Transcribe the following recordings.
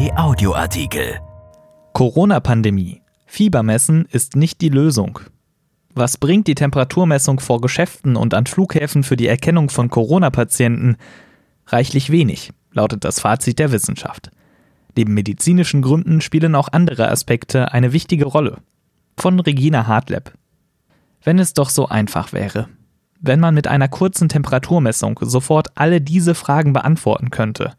RP Audioartikel. Corona-Pandemie. Fiebermessen ist nicht die Lösung. Was bringt die Temperaturmessung vor Geschäften und an Flughäfen für die Erkennung von Corona-Patienten? Reichlich wenig, lautet das Fazit der Wissenschaft. Neben medizinischen Gründen spielen auch andere Aspekte eine wichtige Rolle. Von Regina Hartleb. Wenn es doch so einfach wäre. Wenn man mit einer kurzen Temperaturmessung sofort alle diese Fragen beantworten könnte.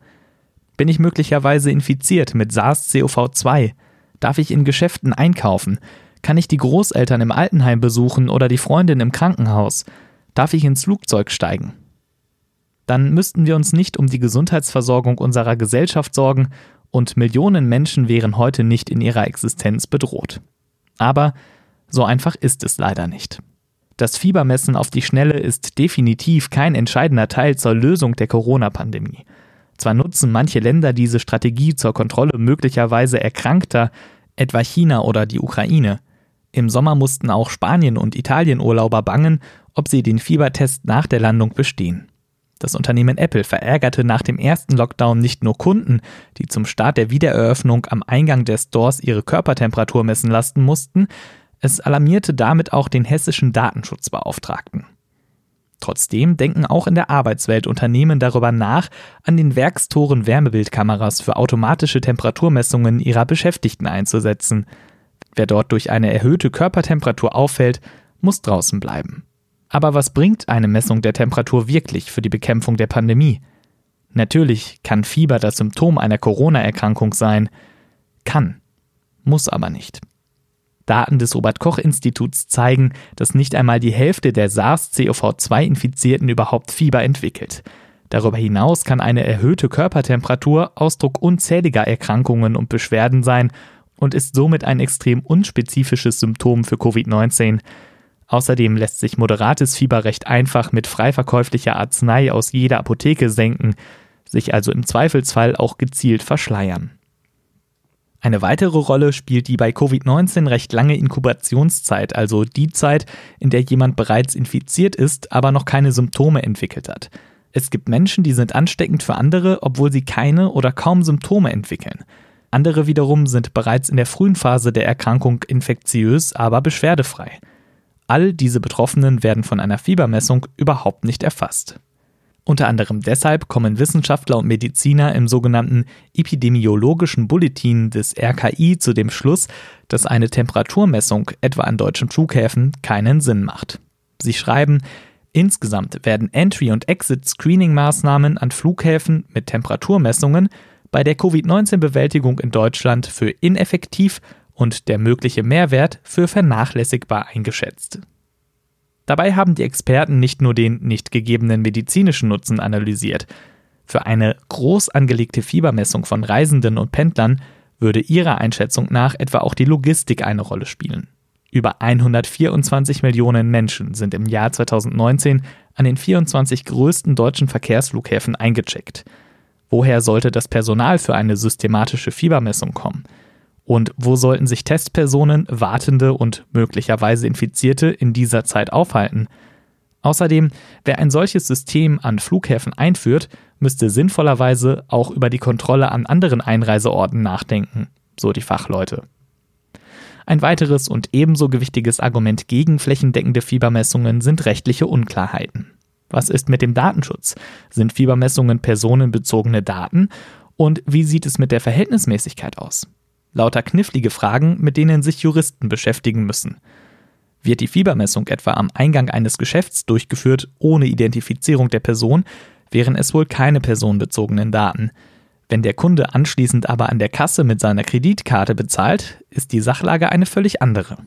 Bin ich möglicherweise infiziert mit SARS-CoV-2? Darf ich in Geschäften einkaufen? Kann ich die Großeltern im Altenheim besuchen oder die Freundin im Krankenhaus? Darf ich ins Flugzeug steigen? Dann müssten wir uns nicht um die Gesundheitsversorgung unserer Gesellschaft sorgen und Millionen Menschen wären heute nicht in ihrer Existenz bedroht. Aber so einfach ist es leider nicht. Das Fiebermessen auf die Schnelle ist definitiv kein entscheidender Teil zur Lösung der Corona-Pandemie. Zwar nutzen manche Länder diese Strategie zur Kontrolle möglicherweise Erkrankter, etwa China oder die Ukraine. Im Sommer mussten auch Spanien und Italien Urlauber bangen, ob sie den Fiebertest nach der Landung bestehen. Das Unternehmen Apple verärgerte nach dem ersten Lockdown nicht nur Kunden, die zum Start der Wiedereröffnung am Eingang der Stores ihre Körpertemperatur messen lassen mussten, es alarmierte damit auch den hessischen Datenschutzbeauftragten. Trotzdem denken auch in der Arbeitswelt Unternehmen darüber nach, an den Werkstoren Wärmebildkameras für automatische Temperaturmessungen ihrer Beschäftigten einzusetzen. Wer dort durch eine erhöhte Körpertemperatur auffällt, muss draußen bleiben. Aber was bringt eine Messung der Temperatur wirklich für die Bekämpfung der Pandemie? Natürlich kann Fieber das Symptom einer Corona-Erkrankung sein. Kann. Muss aber nicht. Daten des Robert Koch Instituts zeigen, dass nicht einmal die Hälfte der SARS-CoV-2-Infizierten überhaupt Fieber entwickelt. Darüber hinaus kann eine erhöhte Körpertemperatur Ausdruck unzähliger Erkrankungen und Beschwerden sein und ist somit ein extrem unspezifisches Symptom für Covid-19. Außerdem lässt sich moderates Fieber recht einfach mit frei verkäuflicher Arznei aus jeder Apotheke senken, sich also im Zweifelsfall auch gezielt verschleiern. Eine weitere Rolle spielt die bei Covid-19 recht lange Inkubationszeit, also die Zeit, in der jemand bereits infiziert ist, aber noch keine Symptome entwickelt hat. Es gibt Menschen, die sind ansteckend für andere, obwohl sie keine oder kaum Symptome entwickeln. Andere wiederum sind bereits in der frühen Phase der Erkrankung infektiös, aber beschwerdefrei. All diese Betroffenen werden von einer Fiebermessung überhaupt nicht erfasst. Unter anderem deshalb kommen Wissenschaftler und Mediziner im sogenannten epidemiologischen Bulletin des RKI zu dem Schluss, dass eine Temperaturmessung etwa an deutschen Flughäfen keinen Sinn macht. Sie schreiben, insgesamt werden Entry- und Exit-Screening-Maßnahmen an Flughäfen mit Temperaturmessungen bei der Covid-19-Bewältigung in Deutschland für ineffektiv und der mögliche Mehrwert für vernachlässigbar eingeschätzt. Dabei haben die Experten nicht nur den nicht gegebenen medizinischen Nutzen analysiert. Für eine groß angelegte Fiebermessung von Reisenden und Pendlern würde ihrer Einschätzung nach etwa auch die Logistik eine Rolle spielen. Über 124 Millionen Menschen sind im Jahr 2019 an den 24 größten deutschen Verkehrsflughäfen eingecheckt. Woher sollte das Personal für eine systematische Fiebermessung kommen? Und wo sollten sich Testpersonen, Wartende und möglicherweise Infizierte in dieser Zeit aufhalten? Außerdem, wer ein solches System an Flughäfen einführt, müsste sinnvollerweise auch über die Kontrolle an anderen Einreiseorten nachdenken, so die Fachleute. Ein weiteres und ebenso gewichtiges Argument gegen flächendeckende Fiebermessungen sind rechtliche Unklarheiten. Was ist mit dem Datenschutz? Sind Fiebermessungen personenbezogene Daten? Und wie sieht es mit der Verhältnismäßigkeit aus? Lauter knifflige Fragen, mit denen sich Juristen beschäftigen müssen. Wird die Fiebermessung etwa am Eingang eines Geschäfts durchgeführt ohne Identifizierung der Person, wären es wohl keine personenbezogenen Daten. Wenn der Kunde anschließend aber an der Kasse mit seiner Kreditkarte bezahlt, ist die Sachlage eine völlig andere.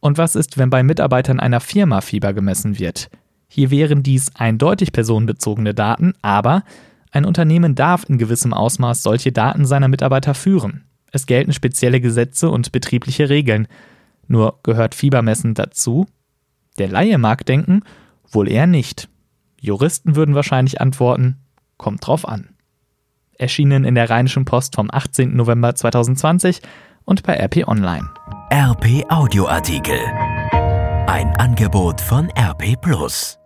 Und was ist, wenn bei Mitarbeitern einer Firma Fieber gemessen wird? Hier wären dies eindeutig personenbezogene Daten, aber ein Unternehmen darf in gewissem Ausmaß solche Daten seiner Mitarbeiter führen. Es gelten spezielle Gesetze und betriebliche Regeln. Nur gehört Fiebermessen dazu? Der Laie mag denken, wohl eher nicht. Juristen würden wahrscheinlich antworten, kommt drauf an. Erschienen in der Rheinischen Post vom 18. November 2020 und bei RP Online. RP Audioartikel. Ein Angebot von RP Plus.